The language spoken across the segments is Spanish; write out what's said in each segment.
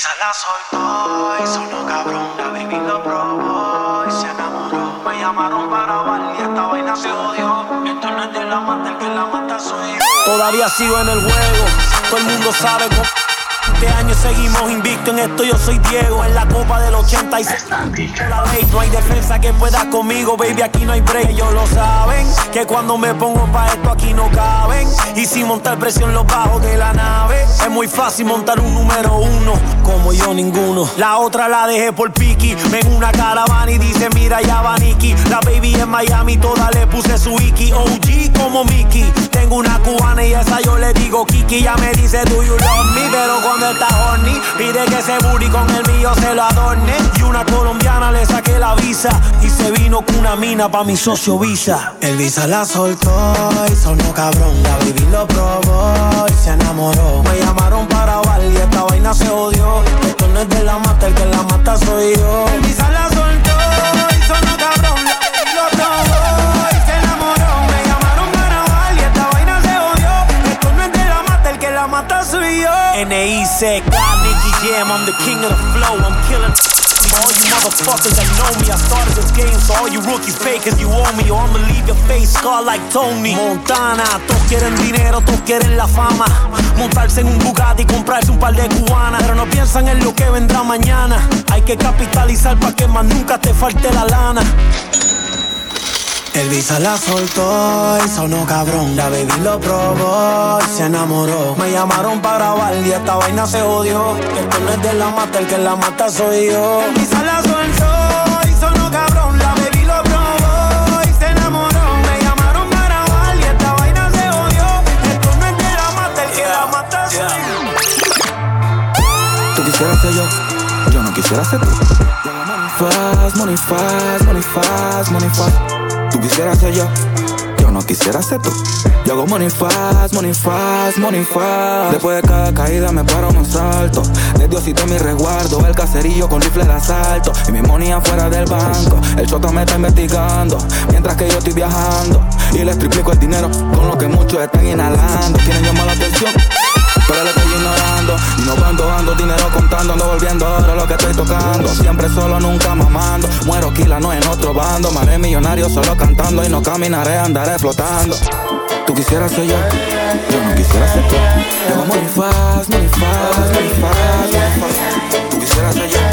Elisa la soltó y sonó cabrón. La baby lo probó y se enamoró. Me llamaron para bailar y esta vaina se odió. Esto no es de la mata, el que la mata soy yo. Todavía sigo en el juego, todo el mundo sabe cómo. Este año seguimos invicto en esto, yo soy Diego en la copa del 86. La ley, no hay defensa que pueda conmigo, baby, aquí no hay break. Ellos lo saben, que cuando me pongo pa' esto aquí no caben. Y sin montar presión los bajos de la nave, es muy fácil montar un número uno, como yo ninguno. La otra la dejé por Piki, ven una caravana y dice, mira ya va Nicky. La baby en Miami, toda le puse su Iki, OG como Mickey. Tengo una cubana y esa yo le digo Kiki, ya me dice, do you love me? Pero cuando está horny, pide que ese booty con el mío se lo adorne. Y una colombiana le saqué la visa y se vino con una mina pa' mi socio Visa. El Visa la soltó y sonó cabrón. La baby lo probó y se enamoró. Me llamaron para bailar y esta vaina se odió. Esto no es de la mata, el que la mata soy yo. Visa la soltó y sonó cabrón. Lo probó y se enamoró. Me llamaron bailar y esta vaina se odió. Esto no es de la mata, el que la mata soy yo. N.E.C. Nicky Jam, I'm the king of the flow. I'm killing. All you motherfuckers that know me, I started this game, so all you rookie fakers, you owe me, or I'ma leave your face scarred like Tony. Montana, todos quieren dinero, todos quieren la fama. Montarse en un Bugatti y comprarse un par de cubanas, pero no piensan en lo que vendrá mañana. Hay que capitalizar para que más nunca te falte la lana. El Visa la soltó y sonó cabrón. La baby lo probó y se enamoró. Me llamaron para grabar y esta vaina se odió. Esto no es de la mata, el que la mata soy yo. El Visa la soltó y sonó cabrón. La baby lo probó y se enamoró. Me llamaron para grabar y esta vaina se odió. Esto no es de la mata, el que la mata soy yo. Tú quisieras ser yo, yo no quisiera ser tú. Money fast, money fast, money fast, money fast. Tú quisieras ser yo, yo no quisiera ser tú. Yo hago money fast, money fast, money fast. Después de cada caída me paro un salto. De Diosito mi resguardo, el caserillo con rifle de asalto. Y mi money afuera del banco. El choto me está investigando. Mientras que yo estoy viajando. Y les triplico el dinero con lo que muchos están inhalando. Quieren llamar la atención. Estoy ignorando. Y no ando, ando dinero contando Ando volviendo ahora lo que estoy tocando. Siempre solo, nunca mamando. Muero quila, no en otro bando. Me haré millonario solo cantando Y no caminaré, andaré flotando. Tú quisieras ser yo Yo no quisiera ser tú. Yo muy fast, muy fast, muy fast, muy fast Tú quisieras ser Yo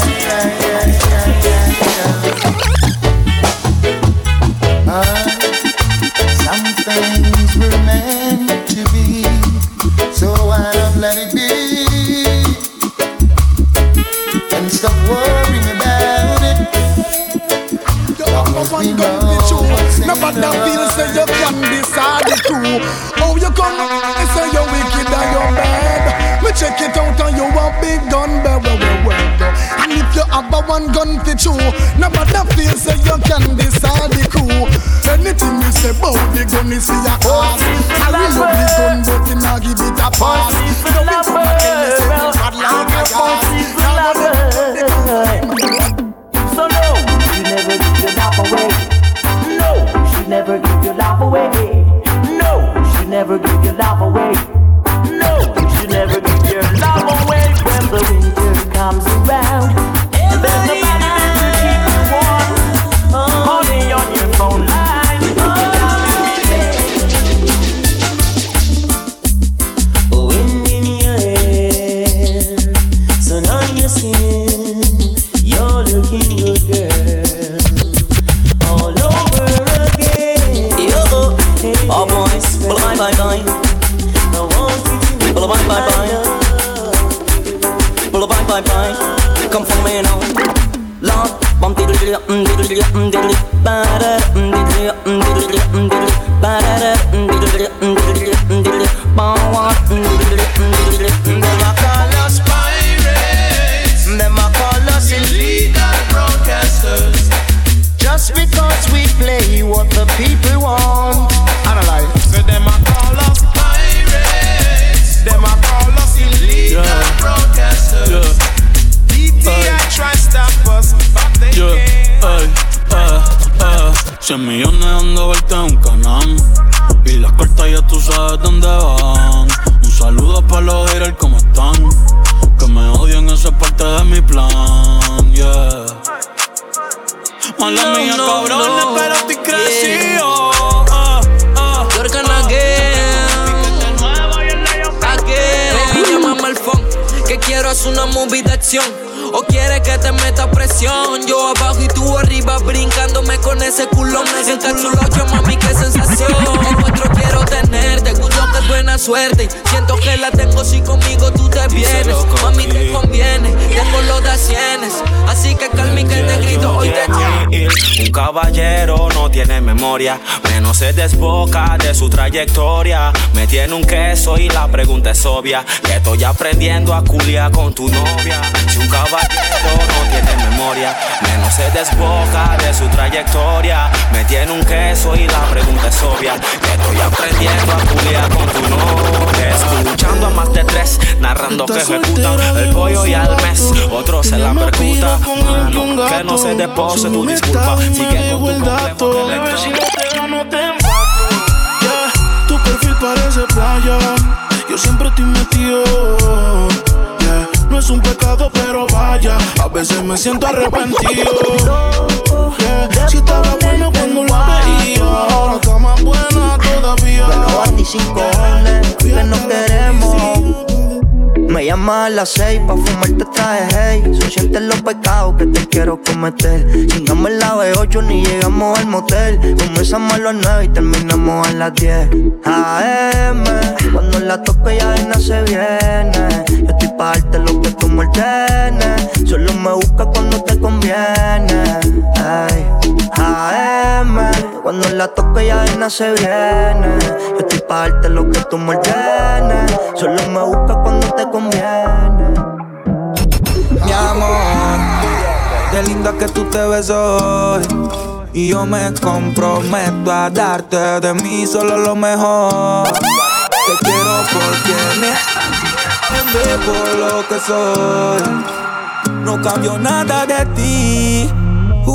We know what's in Nobody feels say you can decide the true. Oh, you come and say you're wicked and you're bad. Me check it out and you a big gun, where we work. And if you have a one gun for two, nobody feels say you can decide the crew. Anything you say about the gun is for your cause. I will love the gun, but we not give it a pass. Mala no, mía, no, cabrón, no. pero estoy crecido. Yeah. Uh, uh, Yorkan again. Again. Llámame al phone, que quiero hacer una movie de acción ¿O quieres que te meta presión? Yo abajo y tú arriba brincándome con ese culón. En yo mami, qué sensación. Encuentro quiero tenerte, es buena suerte. Siento que la tengo si conmigo tú te vienes. Mami, te conviene, tengo los de cienes. Así que calmi que te grito, hoy te Un caballero no tiene memoria, menos se desboca de su trayectoria. Me tiene un queso y la pregunta es obvia. Que estoy aprendiendo a culiar con tu novia. Si un caballero no tiene memoria, menos se desboca de su trayectoria. Me tiene un queso y la pregunta es obvia. Que estoy aprendiendo a culiar con tu novia. Escuchando a más de tres, narrando que ejecutan el pollo y al mes. Otro se la percuta. que no se depose tu disculpa. Sigue con tu complejo Tu perfil parece playa. Yo siempre estoy metido no es un pecado, pero vaya, a veces me siento arrepentido. Si estaba bueno cuando lo veía, ahora está más buena todavía. Bueno, a ti sin cojones, que no queremos. Me llama a las seis pa' fumarte traje hey. Los pecados que te quiero cometer. Chingamos la B8 ni llegamos al motel. Comenzamos a las nueve y terminamos a las 10 AM Cuando la toque ya de se viene la toque ya de se viene Yo estoy pa' darte lo que tú me Solo me busca cuando te conviene mi amor, qué linda que tú te ves hoy. Y yo me comprometo a darte de mí solo lo mejor. Te quiero porque me por lo que soy. No cambio nada de ti.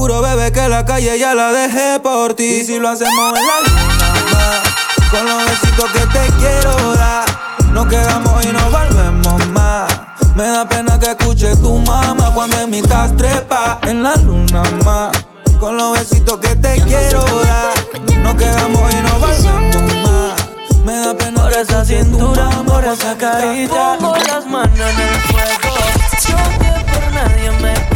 Juro, bebé, que la calle ya la dejé por ti. Y si lo hacemos en la luna, con los besitos que te quiero dar. Nos quedamos y nos volvemos más. Me da pena que escuche tu mamá cuando en mi trepa en la luna más. Con los besitos que te quiero dar. Nos quedamos y nos volvemos más. Me da pena por esa cintura, por esa carita. Pongo las manos en el fuego. Yo que por nadie me. Yo no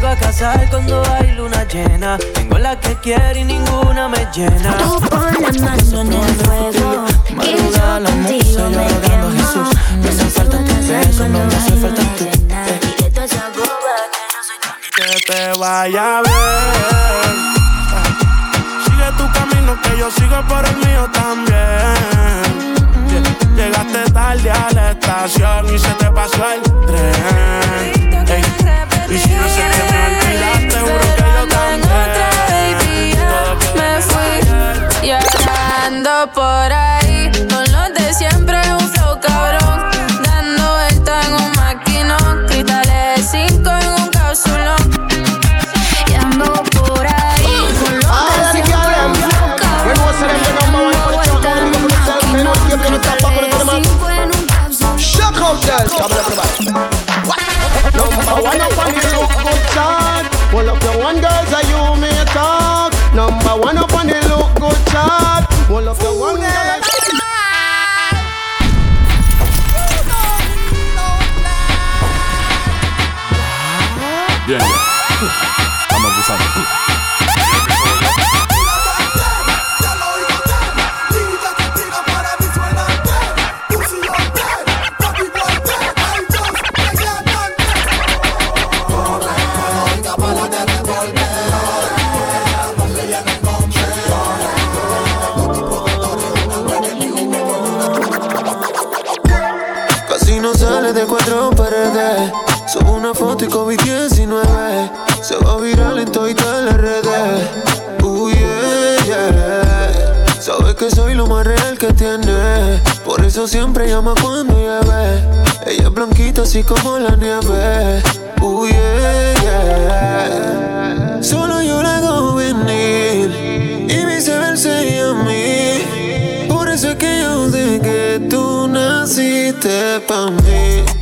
salgo a casar cuando hay luna llena. Tengo la que quiere y ninguna me llena. Tú pon las manos en el fuego. Y yo contigo me quemo. Jesús. No hace falta tu beso, no me hace falta tu. Que te vaya bien. Sigue tu camino que yo sigo por el mío también. Llegaste tarde a la estación y se te pasó el tren. Y si no sé que me olvidaste, seguro que yo también. Me fui llorando por ahí, con los de siempre, un flow cabrón. Dando vuelta en un maquinón, cristales 5 en un cápsulón. Y ando por ahí, con los de siempre, un flow cabrón. Dando vuelta en un maquinón, cristales 5 en un cápsulón. Shock out there, look good chart. All of the one girls are you may talk. Number one up on the look good chart. All of the one girls. Bien, una foto y COVID-19 se va viral en todas las redes. Uy, yeah, yeah. Sabes que soy lo más real que tiene. Por eso siempre llama cuando llueve. Ella es blanquita así como la nieve. Uy, yeah, yeah. Solo yo la hago venir y viceversa y a mí. Por eso es que yo sé que tú naciste pa' mí.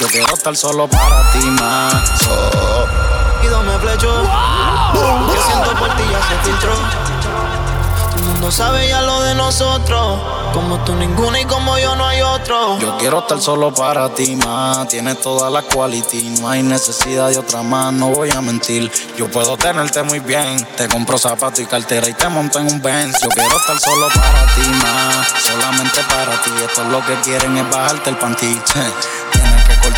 Yo quiero estar solo para ti, más. Y me flecho. Yo siento por ti ya se filtró. No sabe ya lo de nosotros. Como tú ninguna y como yo no hay otro. Yo quiero estar solo para ti, más. Tienes toda la quality, no hay necesidad de otra más. No voy a mentir, yo puedo tenerte muy bien. Te compro zapatos y cartera y te monto en un Benz. Yo quiero estar solo para ti, más. Solamente para ti. Esto es lo que quieren es bajarte el panty.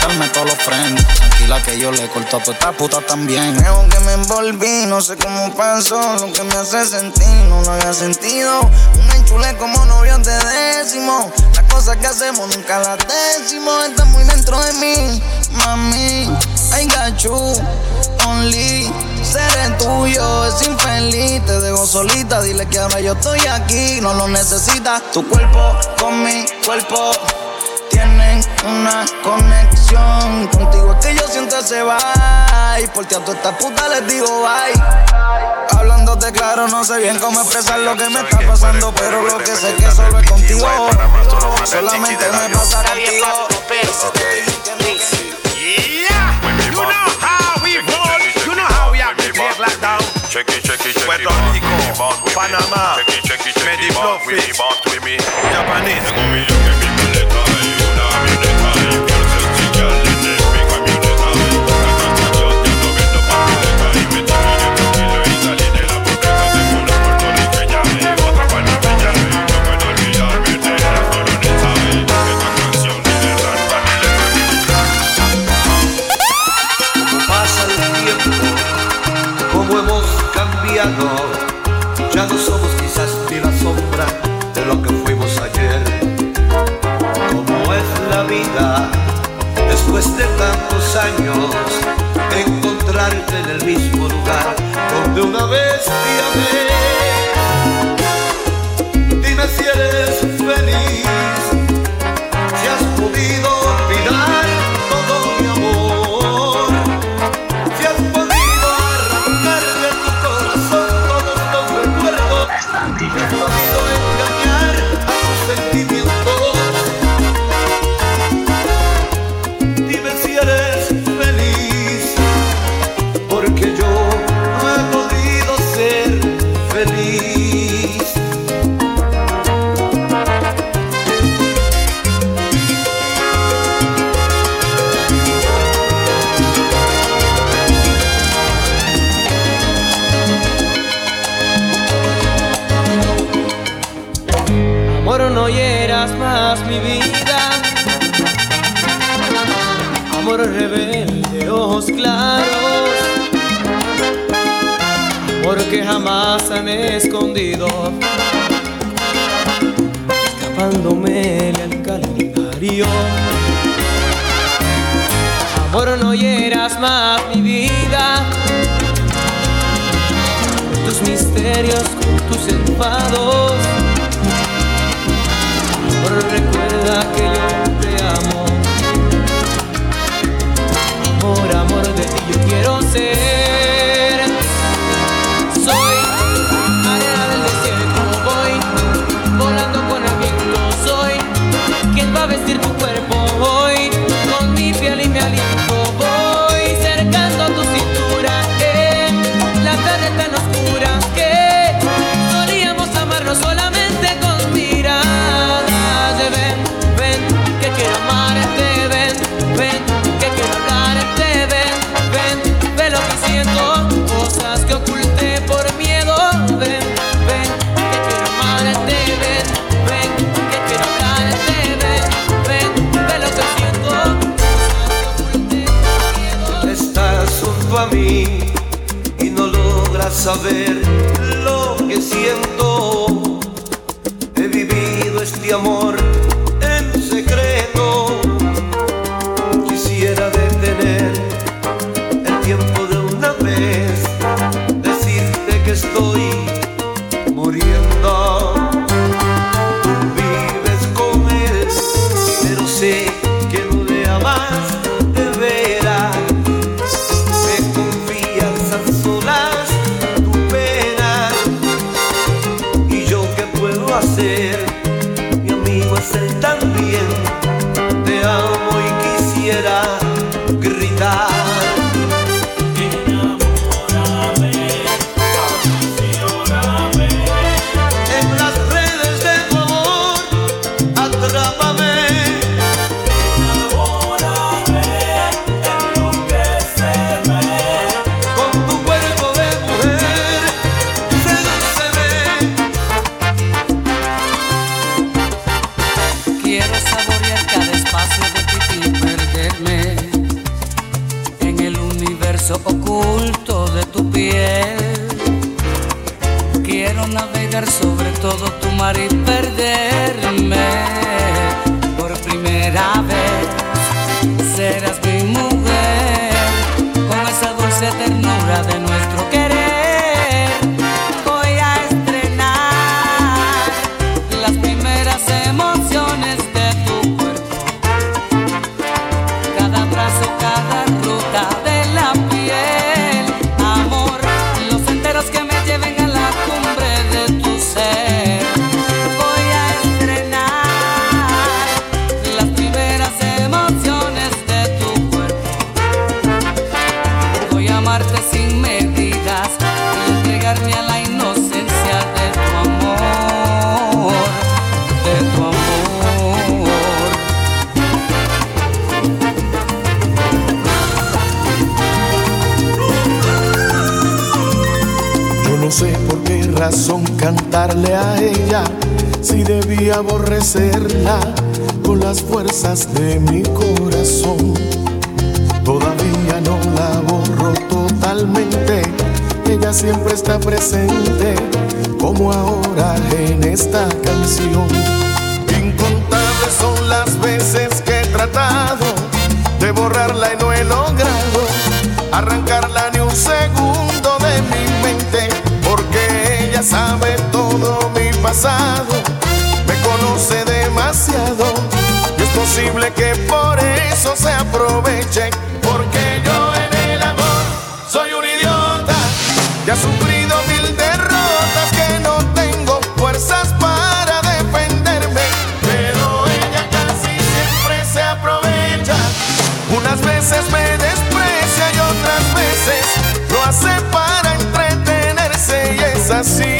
Cortarme todos los frenos. Tranquila que yo le corto a tu esta puta también. Creo que me envolví, no sé cómo pasó. Lo que me hace sentir no lo había sentido. Un enchule como novio de décimo. Las cosas que hacemos nunca las décimos. Está muy dentro de mí, mami. I got only. Seré tuyo, es infeliz. Te dejo solita, dile que ahora yo estoy aquí. No lo necesitas. Tu cuerpo con mi cuerpo tienen una conexión. Contigo es que yo siento ese bye. Por ti a toda esta puta les digo bye. Hablándote claro, no sé bien cómo expresar lo que me está pasando, pero lo que sé que solo es contigo. Solamente me pasa contigo. Yeah, you know how we roll, you know how we have to take lockdown. Puerto Rico, Panamá, Mediflofit, Japanese. Encontrarte en el mismo lugar donde una vez te amé. Dime si eres feliz, ojos claros. Porque jamás han escondido. Escapándome al calendario. Amor, no hieras más mi vida. Tus misterios, tus enfados recuerda saber lo que siento. Cantarle a ella si debía aborrecerla con las fuerzas de mi corazón. Todavía no la borro totalmente, ella siempre está presente como ahora en esta canción. Incontables son las veces que he tratado de borrarla y no he logrado arrancarla ni un segundo de mi sabe todo mi pasado, me conoce demasiado y es posible que por eso se aproveche, porque yo en el amor soy un idiota y ha sufrido mil derrotas que no tengo fuerzas para defenderme, pero ella casi siempre se aprovecha. Unas veces me desprecia y otras veces lo hace para entretenerse y es así.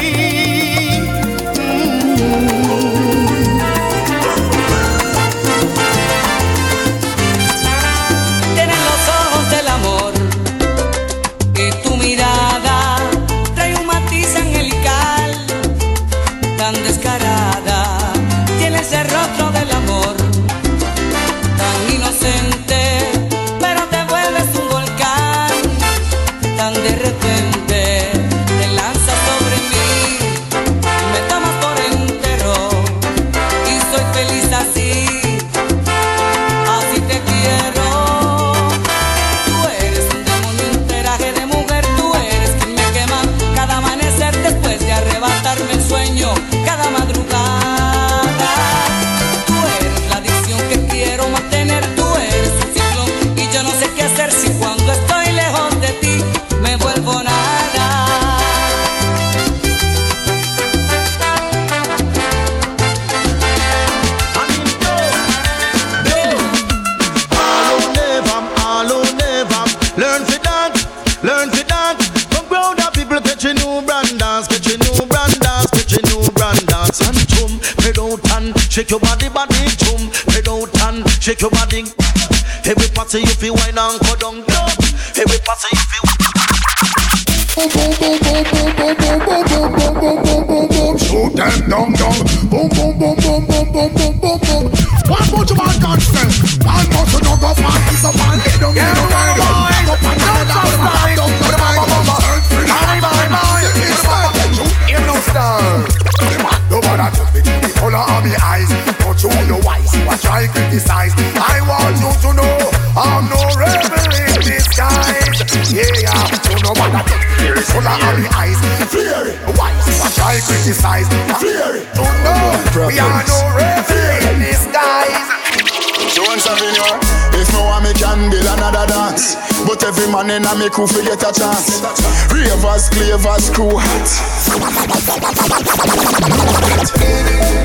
Man in a me crew fi get a chance. Ravers, clavers, crew hot.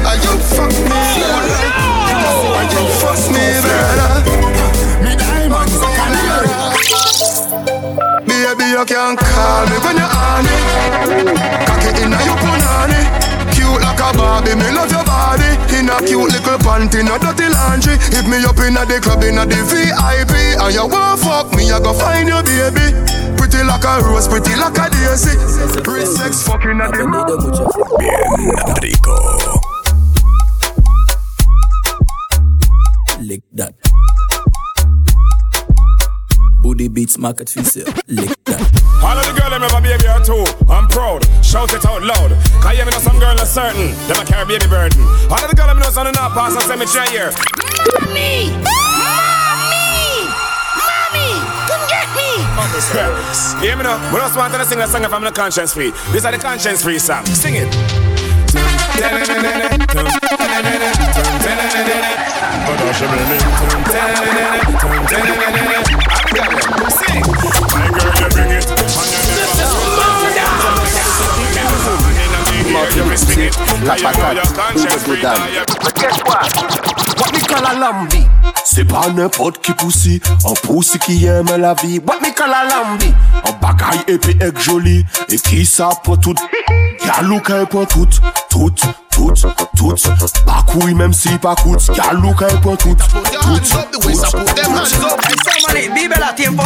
Are you fuck me? Are you fuck me, brother? Me diamonds Canada. Baby, you can call me when you're on it. Cock it inna your punani. Cute like a Barbie, me love your body. In a cute little panty, no dirty laundry. Hit me up inna the club, inna the VIP, and you want fuck me, I go find your baby. Pretty like a rose, pretty like a daisy. Rich sex fucking at the Bien rico. Lick that. the beats market for sale. Lick that. All of the girls them have a baby or two. I'm proud. Shout it out loud. Cause you know some girl are certain. Them a carry baby burden. All of the girls them know son not pass a cemetery here. Mommy! Mommy! Mommy! Come get me! Hear me now. We just want to sing a song from the conscience free. This is the conscience free song. Sing it. Sing. La patate, ouvre des dames. What me call a lambi? C'est pas n'importe qui poussi, un poussi qui aime la vie. What me call a lambi? Un bagaille épais et joli, et qui ça pour tout. Galou qu'elle pour tout, tout, tout, tout. Pas couille même si pas coûte. Galou qu'elle pour tout, tout, tout. Vive la tiempo.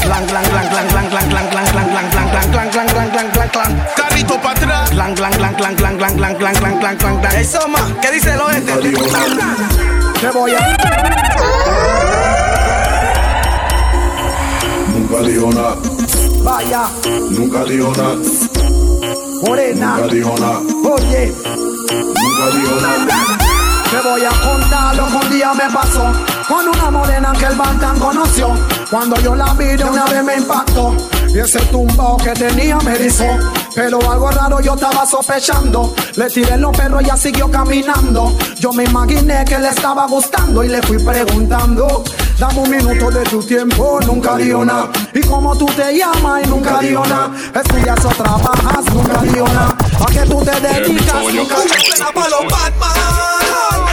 Clang, clang, clang, clang, clang, clang, clang, clang, clang, clang, clang, clang, clang, clang, clang, clang, clang, para atrás. Clang, clang, clang, clang, clang, clang, clang, clang, clang, clang, clang, clang. Hey, Soma, ¿qué dice el oeste? Te voy a... Nunca dijo nada, Vaya, nunca dijo nada, morena. nunca dijo nada, Oye, nunca dijo nada. Te voy a contar lo que un día me pasó con una morena que el Bantan conoció. Cuando yo la vi de una vez me impactó. Y ese tumbao que tenía me erizó. Pero algo raro yo estaba sospechando. Le tiré los perros y ella siguió caminando. Yo me imaginé que le estaba gustando y le fui preguntando. Dame un minuto de tu tiempo, nunca dio nada. Y como tú te llamas y nunca dio nada. Estudias o trabajas, nunca dio nada. ¿A qué tú te dedicas? Nunca dio nada. para los Batman.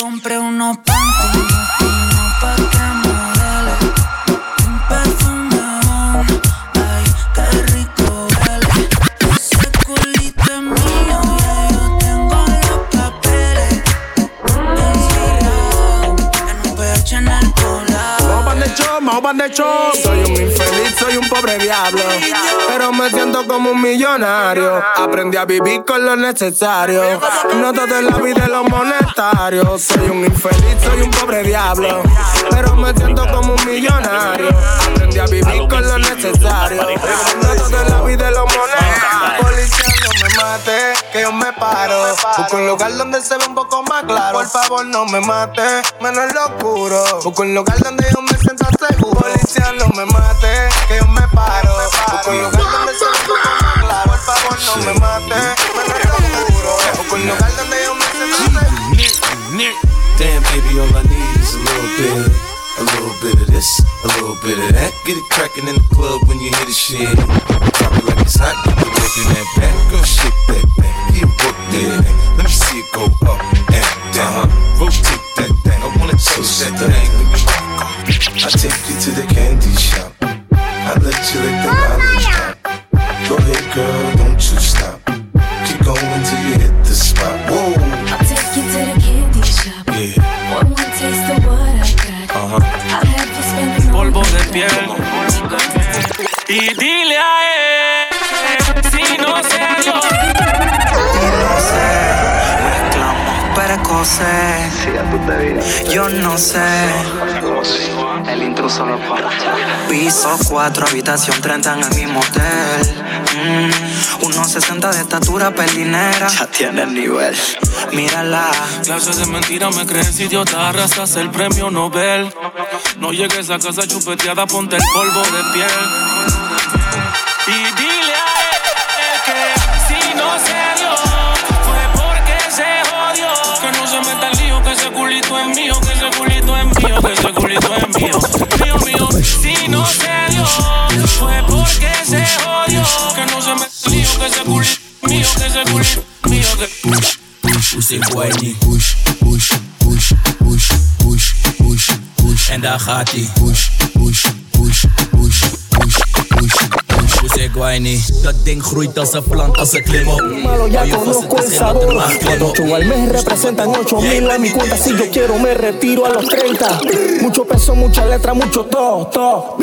Compré unos panties finos pa' que modele. Un perfumón, ay, qué rico huele. Ese culito es mío, ya yo tengo los papeles. Encerrado en un pecho en el poblado Vamos pan de show, vamos pan de. Diablo. Pero me siento como un millonario. Aprendí a vivir con lo necesario. No todo en la vida es lo monetario. Soy un infeliz, soy un pobre diablo. Pero me siento como un millonario. Aprendí a vivir con lo necesario. No todo en la vida lo monetario. Policía, no me mate, que yo me paro. Busco un lugar donde se ve un poco más claro. Por favor, no me mate, menos en lo oscuro. Busco un lugar donde yo me sienta seguro. Policía, no me mate, que yo me paro. Busco un lugar donde se ve un poco más claro. Por favor, no me mate, menos en lo oscuro. Busco un lugar donde yo me sienta seguro. Damn, baby, all I need is a little bit. A little bit of this, a little bit of that. Get it crackin' in the club when you hear the shit. Drop it like it's hot, get that back. Girl, shake that back, get work that. Let me see it go up and down. Rotate that thing, I wanna taste that thing. I take you to the candy shop. I let you lick the lollipop. Go ahead, girl, don't you stop. Keep going till you hit the spot. Whoa, I'll take you to the candy shop yeah. One more taste of what I got Uh huh. I'll have you spending all polvo de piel. Y dile a él precoces. Yo no sé. El intruso lo Piso 4, habitación 30 en el mismo hotel. Mm, 1.60 de estatura, pelinera. Ya tiene el nivel. Mírala. Clases de mentira me crees idiota, arrasas el premio Nobel. No llegues a casa chupeteada, ponte el polvo de piel. Culito es mío, que ese culito es mío, que ese culito es mío. Mío, mío, si no se dio, fue porque se jodió. Que no se el lío, que ese culito mío, que ese culito mío, que Pussy whiny. Push, push, push, push, push, push, push. En daar gaat hij. Push, push, push, push, whiny. Dat ding groeit als een plant, als een klim op. Malo, ya conozco el sabor. op. 8 al mes representan 8 mil en mi cuenta. Si yo quiero, me retiro a los 30. Mucho peso, mucha letra, mucho to, to.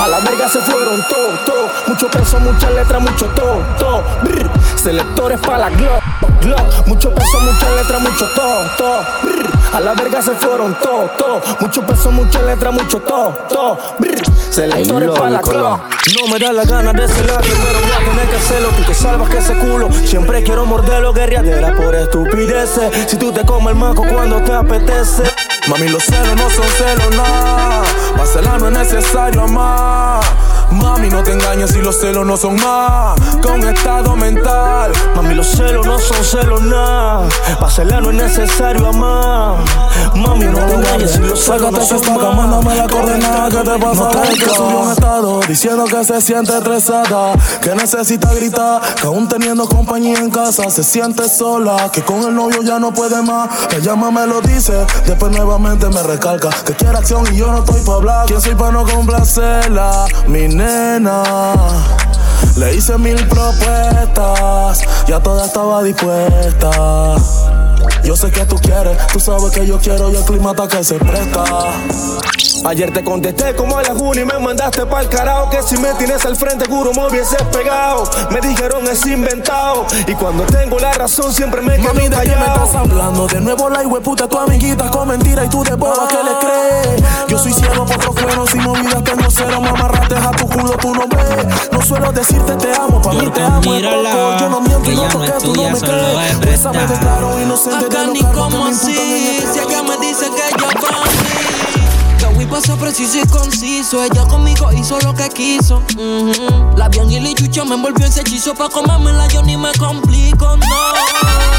A la verga se fueron to, to. Mucho peso, mucha letra, mucho to, to. Selectores para la Glock, Glock. Mucho peso, mucha letra, mucho to, to. A la verga se fueron to, to. Mucho peso, mucha letra, mucho to, to. Brr. Selectores para la Glock. No me da la gana de ser largo, pero voy a tener que hacerlo. Tú te salvas que ese culo. Siempre quiero morderlo, guerriadera por estupideces. Si tú te comes el maco cuando te apetece. Mami, los celos no son celos, nada. Para no es necesario amar. Mami, no te engañes si los celos no son más que un estado mental. Mami, los celos no son celos nada. Para no es necesario amar. Mami, no te engañes si los celos no son más. mándame la coordenada que te pasa No que subió un estado diciendo que se siente estresada, que necesita gritar, que aún teniendo compañía en casa se siente sola, que con el novio ya no puede más. Me llama, me lo dice, después nuevamente me recalca que quiere acción y yo no estoy para hablar. ¿Quién soy para no complacerla? Mi nena. Le hice mil propuestas, ya toda estaba dispuesta. Yo sé que tú quieres, tú sabes que yo quiero y el clima está que se presta. Ayer te contesté como a la juni y me mandaste pa'l carajo Que si me tienes al frente, juro me hubieses pegado Me dijeron es inventado Y cuando tengo la razón siempre me quedo Mami, ¿de qué me estás hablando? De nuevo la puta tu amiguita con mentira y tú de boba que le crees. Yo soy ciego por otros buenos y movidas tengo cero, mamarrates a tu culo, tú no ves. No suelo decirte te amo, pa' mí te amo. poco. Yo no miento y no toqué, tú no me crees. es Bésame de claro, inocente Acá de ni los cargos como así, si ella me dice que yo con Pasó preciso y conciso. Ella conmigo hizo lo que quiso. La Bian y Chucha me envolvió ese hechizo. Pa' comérmela yo ni me complico, no.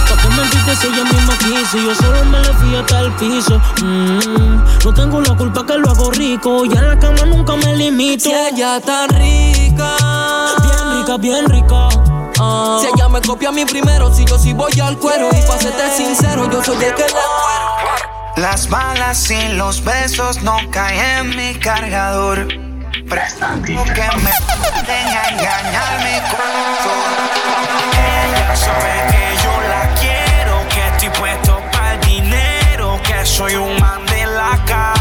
¿Para qué mentiste si ella misma quiso? Yo solo me le fui hasta el piso. No tengo la culpa que lo hago rico. Y en la cama nunca me limito. Si ella tan rica. Bien rica, bien rica. Ah. Si ella me copia a mí primero, si yo sí voy al cuero. Y pa' serte sincero, yo soy el que le Las balas y los besos no caen en mi cargador. Prestando que me deja engañar mi corazón. Ella sabe que yo la quiero, que estoy puesto para el dinero, que soy un man de la calle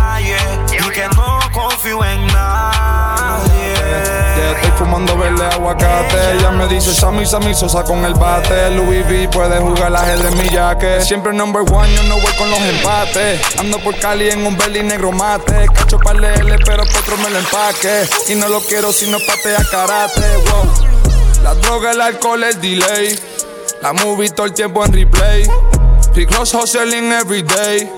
Fumando verde aguacate. Ella me dice Sammy, Sammy Sosa con el bate. Louis V puede jugar la ajedrez en mi jaque. Siempre number one, yo no voy con los empates. Ando por Cali en un belly negro mate. Cacho para leerle, pero otro me lo empaque. Y no lo quiero si no patea karate. Wow. La droga, el alcohol, el delay. La movie todo el tiempo en replay. Rick Ross hustling every day.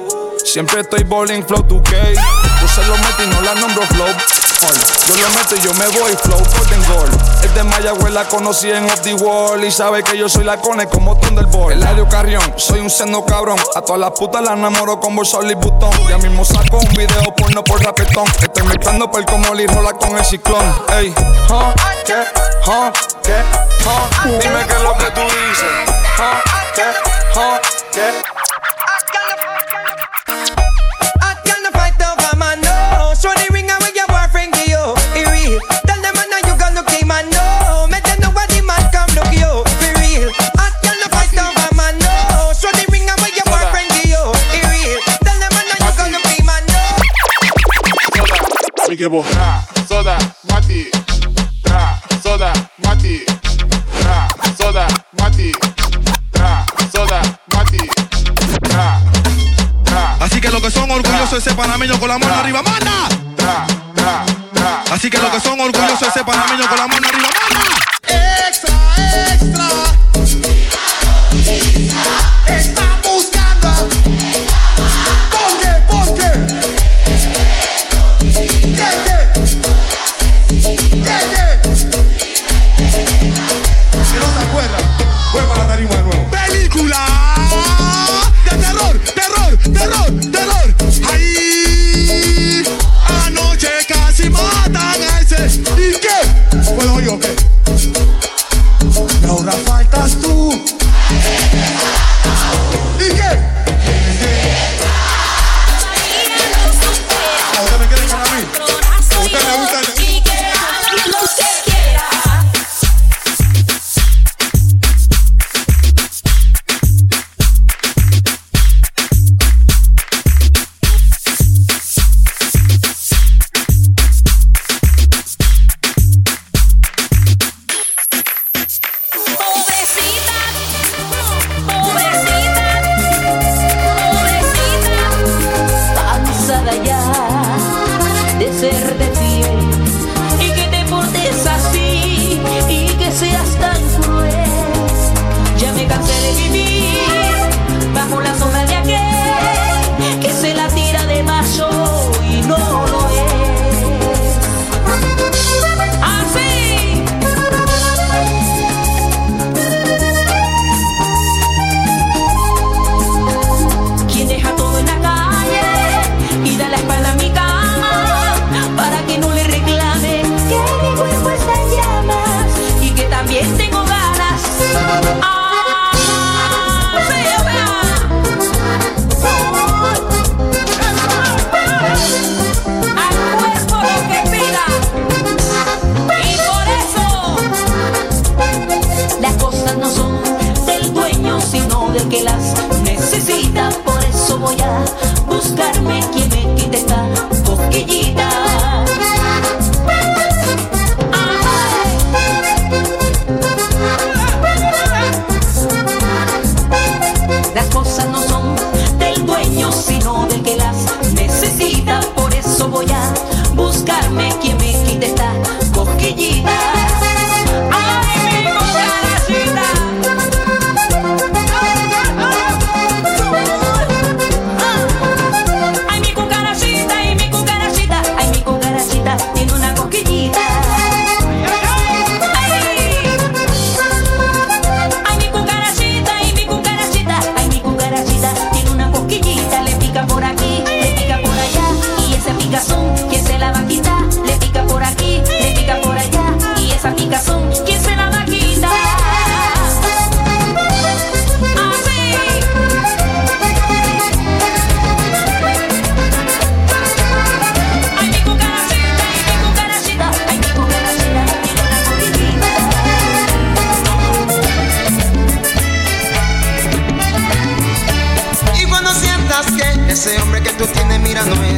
Siempre estoy bowling flow 2K. Se lo meto y no la nombro flow. Yo lo meto y yo me voy flow golden goal. Es de Mayagüez la conocí en Off the Wall y sabe que yo soy la cone como Thunderbolt. Eladio Carrión, soy un sendo cabrón. A todas las putas las enamoro con bolsa y botón. Ya mismo saco un video porno por rapetón. Estoy mezclando por como y rola con el ciclón. Ey, huh, ¿qué? Huh, ¿qué? Dime qué es lo que tú dices. Huh, ¿qué? ¿qué? Soda, mati. Tra, soda, mati. Tra, soda, mati. Tra, soda, mati. Tra, tra. Así que los que son orgullosos ese panameño con la mano arriba, ¡manda! Tra, tra, tra. Así que los que son orgullosos ese panameño con la mano arriba, ¡manda! Extra, extra.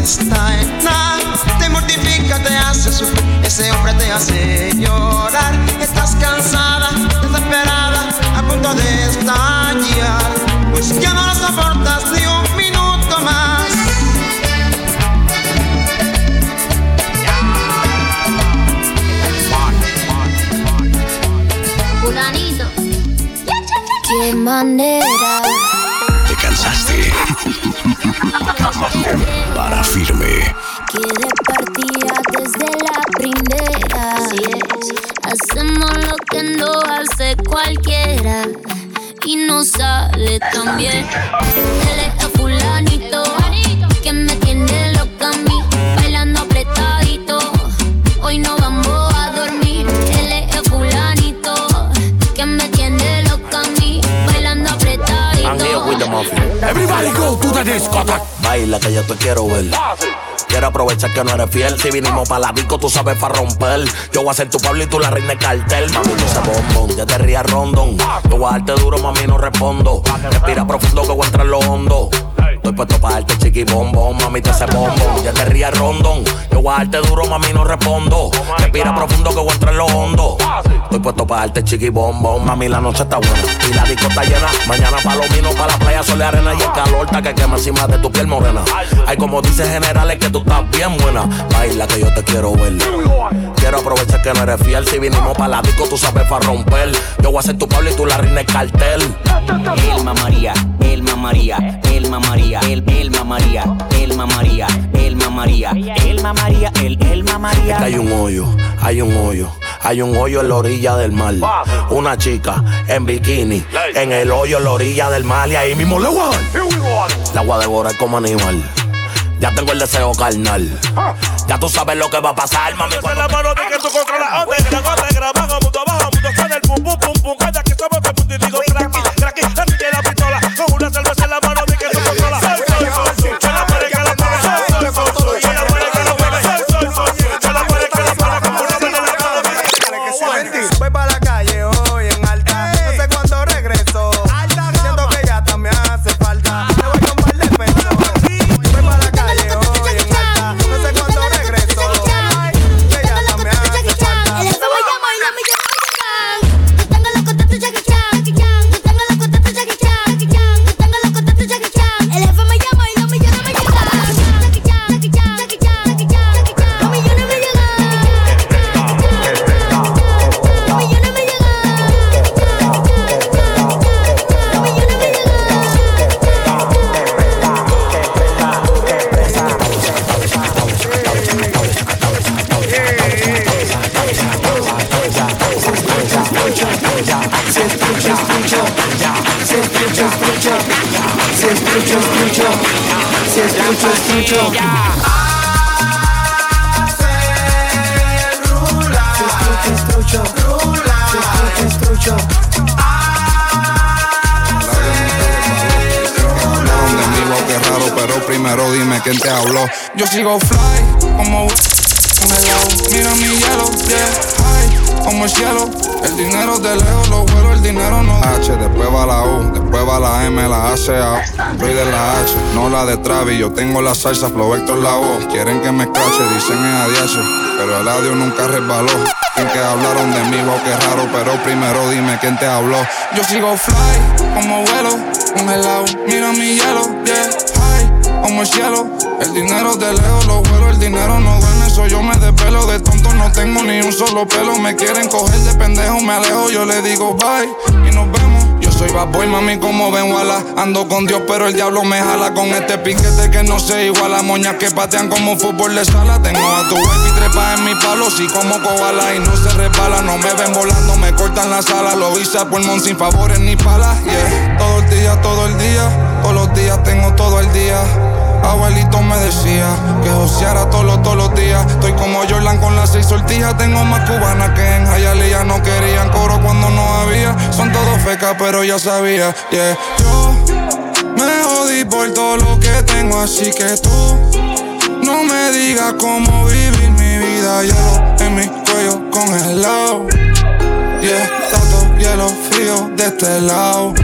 Está en nada, te mortifica, te hace sufrir, ese hombre te hace llorar. Estás cansada, desesperada, a punto de estallar, pues ya no lo soportas ni un minuto más. Fulanito. Qué manera. Te cansaste. Para firme. Que de partida desde la primera. Hacemos lo que no hace cualquiera. Y no sale tan bien. Es el fulanito. Que me tiene loca a mí. Bailando apretadito. Hoy no vamos a dormir. Es el fulanito. Que me tiene loca a mí. Bailando apretadito. I'm here with the mafia. Everybody go to the discotheque. Baila que yo te quiero ver. Quiero aprovechar que no eres fiel. Si vinimos para la disco, tú sabes para romper. Yo voy a ser tu Pablo y tú la reina de cartel. Mami, no se bombón, ya te rías rondón. Yo voy a darte duro, mami, no respondo. Respira profundo que voy a entrar en lo hondo. Estoy puesto para darte chiqui bombón, mami, te hace bombón. Ya te rías rondón. Yo voy a darte duro, mami, no respondo. Respira profundo que voy a entrar en lo hondo. Estoy puesto para darte chiqui bombón, mami, la noche está buena. Y la disco está llena. Mañana palomino para la playa, sol y arena. Y el calor está que quema encima de tu piel morena. Ay, como dice generales que tú estás bien buena. Baila que yo te quiero ver. Quiero aprovechar que no eres fiel. Si vinimos para la disco, tú sabes para romper. Yo voy a ser tu Pablo y tú la reina de cartel. Elma María, Elma María, Elma María, el Elma María, Elma María, Elma María, Elma María, el Elma Es María. que hay un hoyo, hay un hoyo. Hay un hoyo en la orilla del mar. Una chica en bikini. En el hoyo en la orilla del mar. Y ahí mismo le voy a dar. La voy a devorar como animal. Ya tengo el deseo carnal. Ya tú sabes lo que va a pasar, mami. en la mano de que tú controlas Underground, underground, bajo mundo, bajo mundo Suena el pum, pum, pum, pum Calla que somos de punto y digo cracky, cracky Si escucho, escucho. Donde en vivo, qué raro, pero primero dime quién te habló. Yo sigo fly, como un hello. Mira mi yellow, yeah, high. Como el cielo. El dinero de lejos, los vuelos, el dinero no H, después va la U, después va la M, la A, Soy de la H, no la de Travis. Yo tengo la salsa, flow Héctor la voz. Quieren que me escrache, dicen en ADH. Pero el audio nunca resbaló. En que hablaron de mí, wow, qué raro. Pero primero dime quién te habló. Yo sigo fly, como vuelo, congelado. Mira mi hielo, yeah, high, como el cielo. El dinero de lejos, los vuelos, el dinero no duerme. Soy yo me despelo de tonto, no tengo ni un solo pelo. Me quieren coger de pendejo, me alejo. Yo le digo bye y nos vemos. Yo soy bad boy, mami, como ven, wala. Ando con Dios, pero el diablo me jala con este piquete que no se iguala. Moñas que patean como fútbol de sala. Tengo a tu y trepa en mi palo, sí como koala y no se resbala. No me ven volando, me cortan la sala. Lo hice a pulmón sin favores ni palas. Yeah, todo el día, todo el día. Todos los días tengo todo el día. Abuelito me decía que joseara todos todos los días. Estoy como Jordan con las seis sortijas. Tengo más cubanas que en Hialeah. No querían coro cuando no había. Son todos fecas, pero ya sabía. Yeah. Yo me jodí por todo lo que tengo, así que tú no me digas cómo vivir mi vida. Hielo en mi cuello congelado. Yeah, tanto hielo frío de este lado.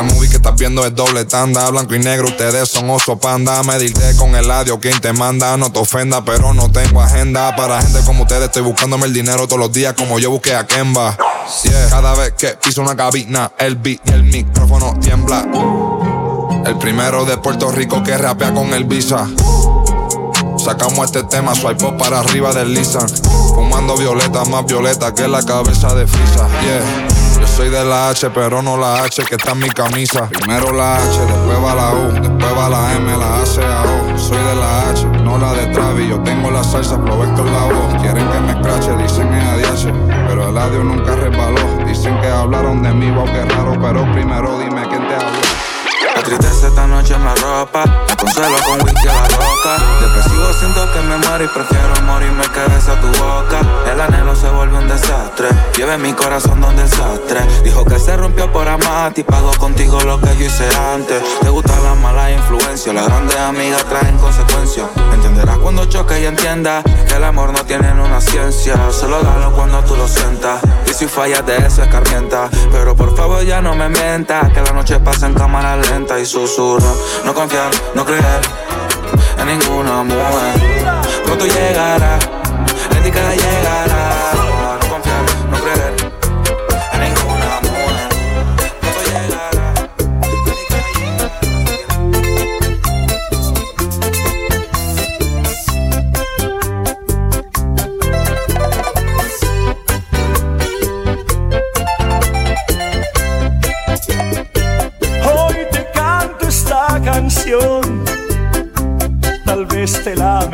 Esta movie que estás viendo es doble tanda, blanco y negro, ustedes son oso panda. Medirte con el audio, quien te manda, no te ofenda, pero no tengo agenda. Para gente como ustedes, estoy buscándome el dinero todos los días, como yo busqué a Kemba. Cada vez que piso una cabina, el beat y el micrófono tiembla. El primero de Puerto Rico que rapea con el visa. Sacamos este tema, swipe up para arriba del Lisa. Fumando violeta, más violeta que la cabeza de Frisa. Yo soy de la H, pero no la H que está en mi camisa. Primero la H, después va la U, después va la M, la A, C, A, O. Soy de la H, no la de Travis. Yo tengo la salsa, provecho la voz. Quieren que me escrache, dicen en ADH. Pero el audio nunca resbaló. Dicen que hablaron de mí, wow, qué raro. Pero primero dime quién te habló. La tristeza esta noche me arropa Consuelo con whisky a la roca Depresivo siento que me muero y prefiero morirme que besar tu boca. El anhelo se vuelve un desastre. Lleve mi corazón donde desastre Dijo que se rompió por amar Y pago contigo lo que yo hice antes. Te gusta la mala influencia Las grandes amigas traen consecuencias. Entenderás cuando choque y entienda Que el amor no tiene una ciencia. Solo dalo cuando tú lo sientas. Y si fallas de eso escarmienta. Pero por favor ya no me mientas Que la noche pasa en cámara lenta y susurra. No confiar, no creer en ninguna mujer. Pronto llegará, la llegará.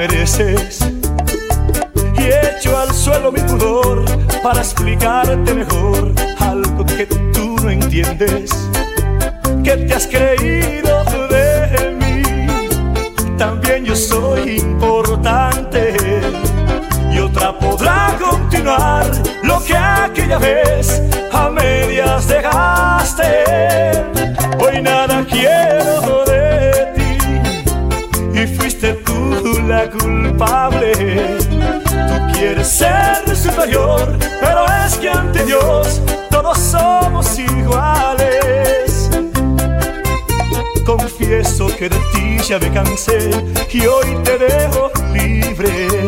Y echo al suelo mi pudor para explicarte mejor algo que tú no entiendes. Que te has creído de mí, también yo soy importante. Y otra podrá continuar lo que aquella vez a medias dejaste. Hoy nada quiero Tú quieres ser superior, pero es que ante Dios todos somos iguales. Confieso que de ti ya me cansé y hoy te dejo libre.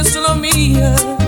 Hacerte solo mía.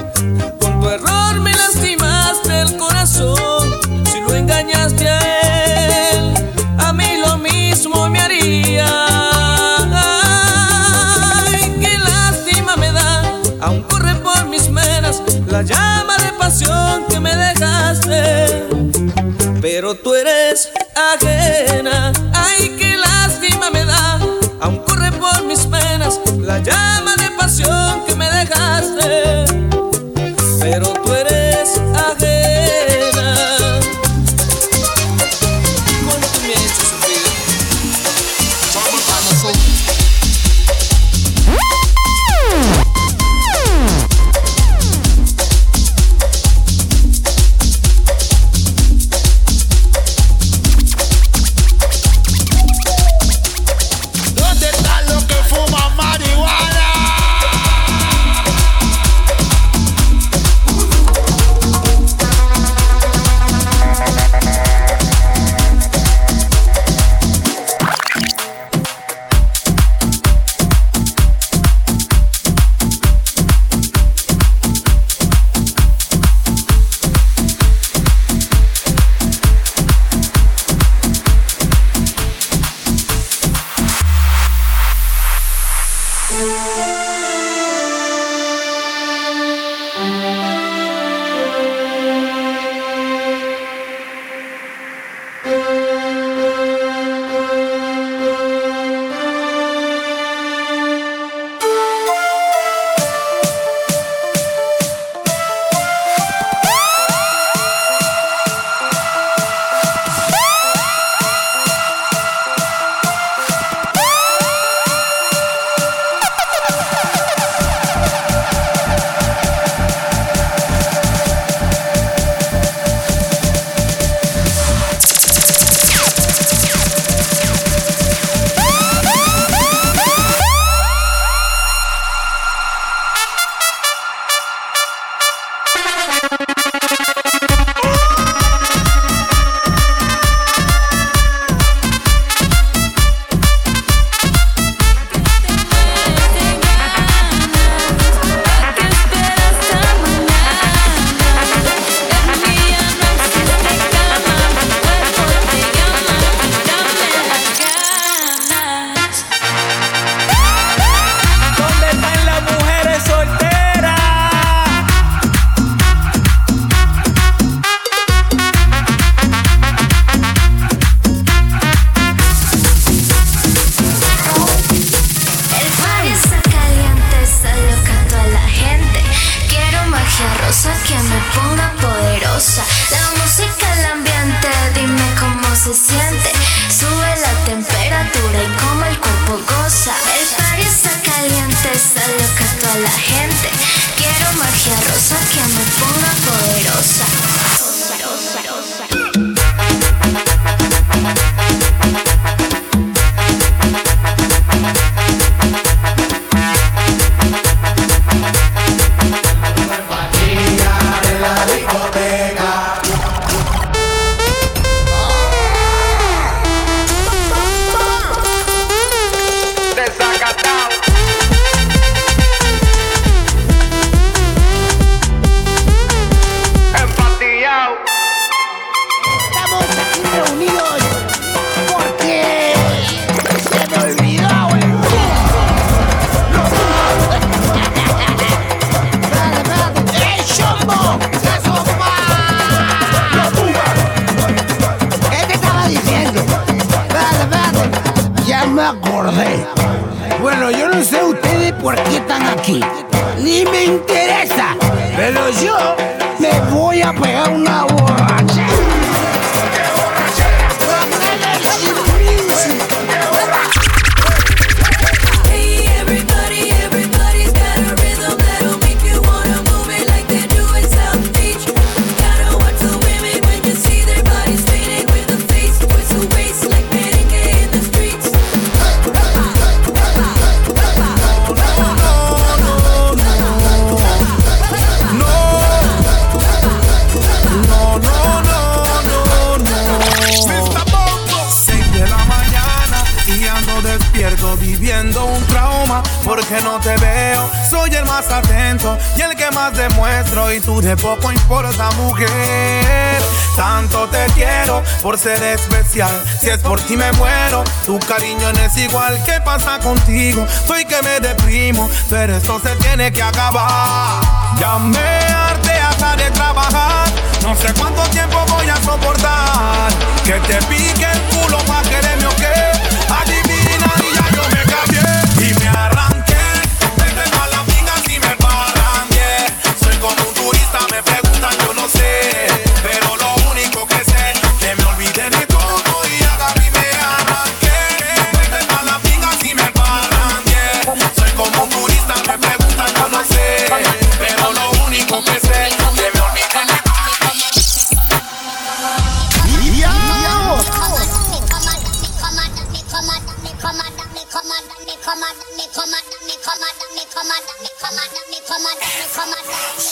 campeón, now? y tú de poco importa, mujer. Tanto te quiero por ser especial. Si es por ti me muero, tu cariño no es igual. ¿Qué pasa contigo? Soy que me deprimo, pero esto se tiene que acabar. Ya me hasta de trabajar. No sé cuánto tiempo voy a soportar. Que te pique el culo para quererme o qué. come on, me come on, me come on, me come on, me come on.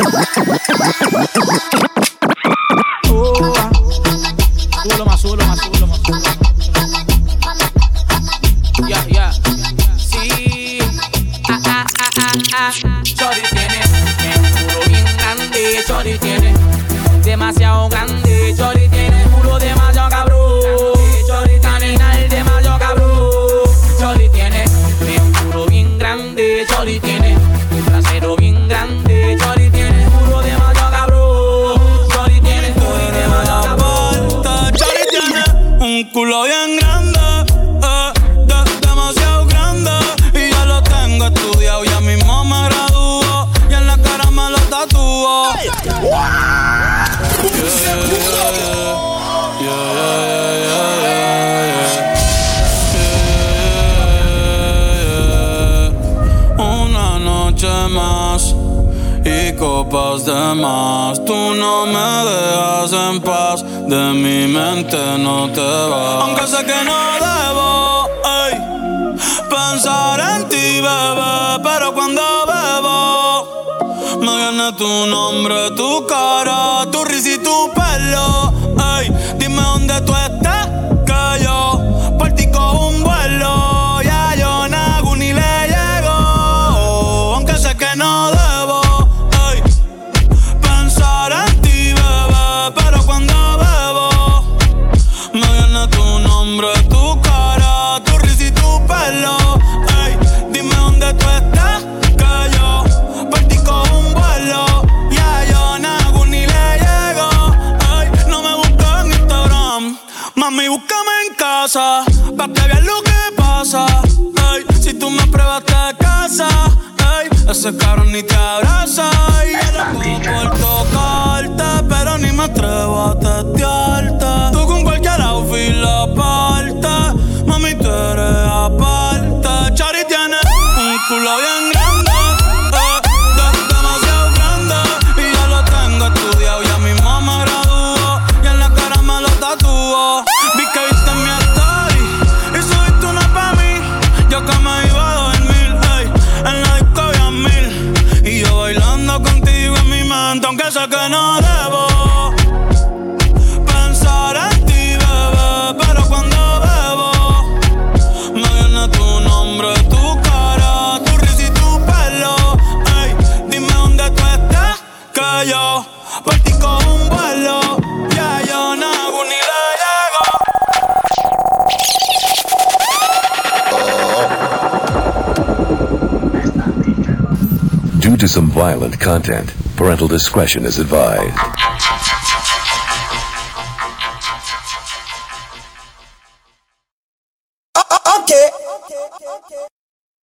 some violent content. Parental discretion is advised.